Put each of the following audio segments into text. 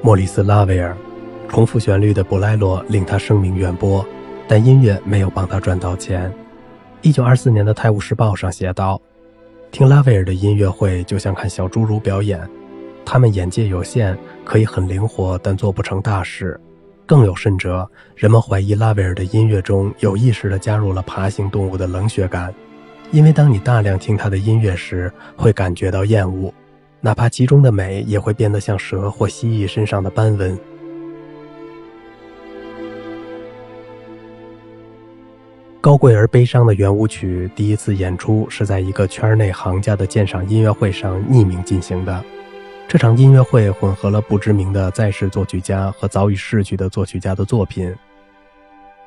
莫里斯·拉威尔，重复旋律的布莱罗令他声名远播，但音乐没有帮他赚到钱。一九二四年的《泰晤士报》上写道：“听拉威尔的音乐会就像看小侏儒表演，他们眼界有限，可以很灵活，但做不成大事。更有甚者，人们怀疑拉威尔的音乐中有意识地加入了爬行动物的冷血感，因为当你大量听他的音乐时，会感觉到厌恶。”哪怕其中的美也会变得像蛇或蜥蜴身上的斑纹。高贵而悲伤的圆舞曲第一次演出是在一个圈内行家的鉴赏音乐会上匿名进行的。这场音乐会混合了不知名的在世作曲家和早已逝去的作曲家的作品。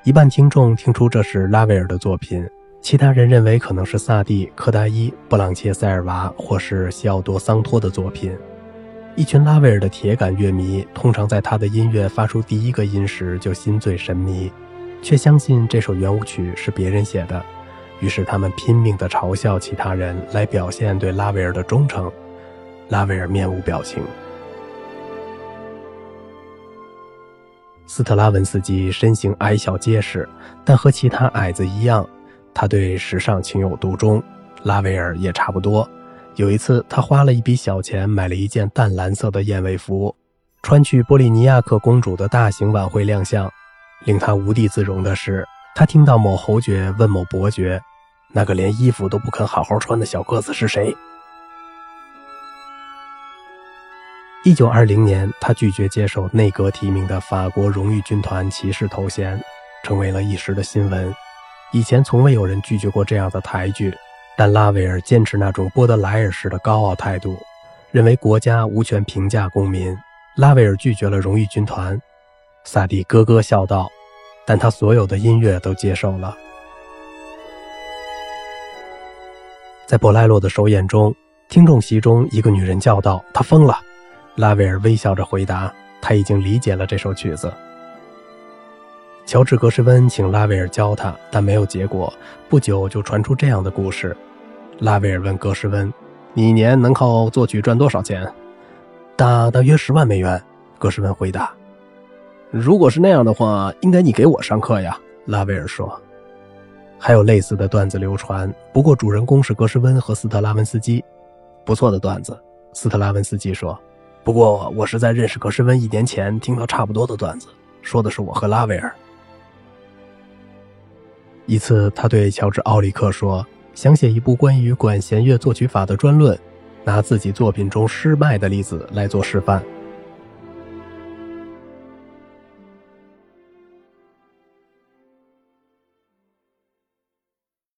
一半听众听出这是拉威尔的作品。其他人认为可能是萨蒂、柯达伊、布朗切塞尔娃或是西奥多·桑托的作品。一群拉威尔的铁杆乐迷通常在他的音乐发出第一个音时就心醉神迷，却相信这首圆舞曲是别人写的。于是他们拼命地嘲笑其他人，来表现对拉威尔的忠诚。拉威尔面无表情。斯特拉文斯基身形矮小结实，但和其他矮子一样。他对时尚情有独钟，拉维尔也差不多。有一次，他花了一笔小钱买了一件淡蓝色的燕尾服，穿去波利尼亚克公主的大型晚会亮相。令他无地自容的是，他听到某侯爵问某伯爵：“那个连衣服都不肯好好穿的小个子是谁？”一九二零年，他拒绝接受内阁提名的法国荣誉军团骑士头衔，成为了一时的新闻。以前从未有人拒绝过这样的抬举，但拉威尔坚持那种波德莱尔式的高傲态度，认为国家无权评价公民。拉威尔拒绝了荣誉军团，萨蒂咯咯笑道：“但他所有的音乐都接受了。”在博莱洛的首演中，听众席中一个女人叫道：“他疯了！”拉威尔微笑着回答：“他已经理解了这首曲子。”乔治·格什温请拉威尔教他，但没有结果。不久就传出这样的故事：拉威尔问格什温：“你一年能靠作曲赚多少钱？”“大大约十万美元。”格什温回答。“如果是那样的话，应该你给我上课呀。”拉威尔说。还有类似的段子流传，不过主人公是格什温和斯特拉文斯基。不错的段子，斯特拉文斯基说。不过我是在认识格什温一年前听到差不多的段子，说的是我和拉威尔。一次，他对乔治·奥利克说：“想写一部关于管弦乐作曲法的专论，拿自己作品中失败的例子来做示范。”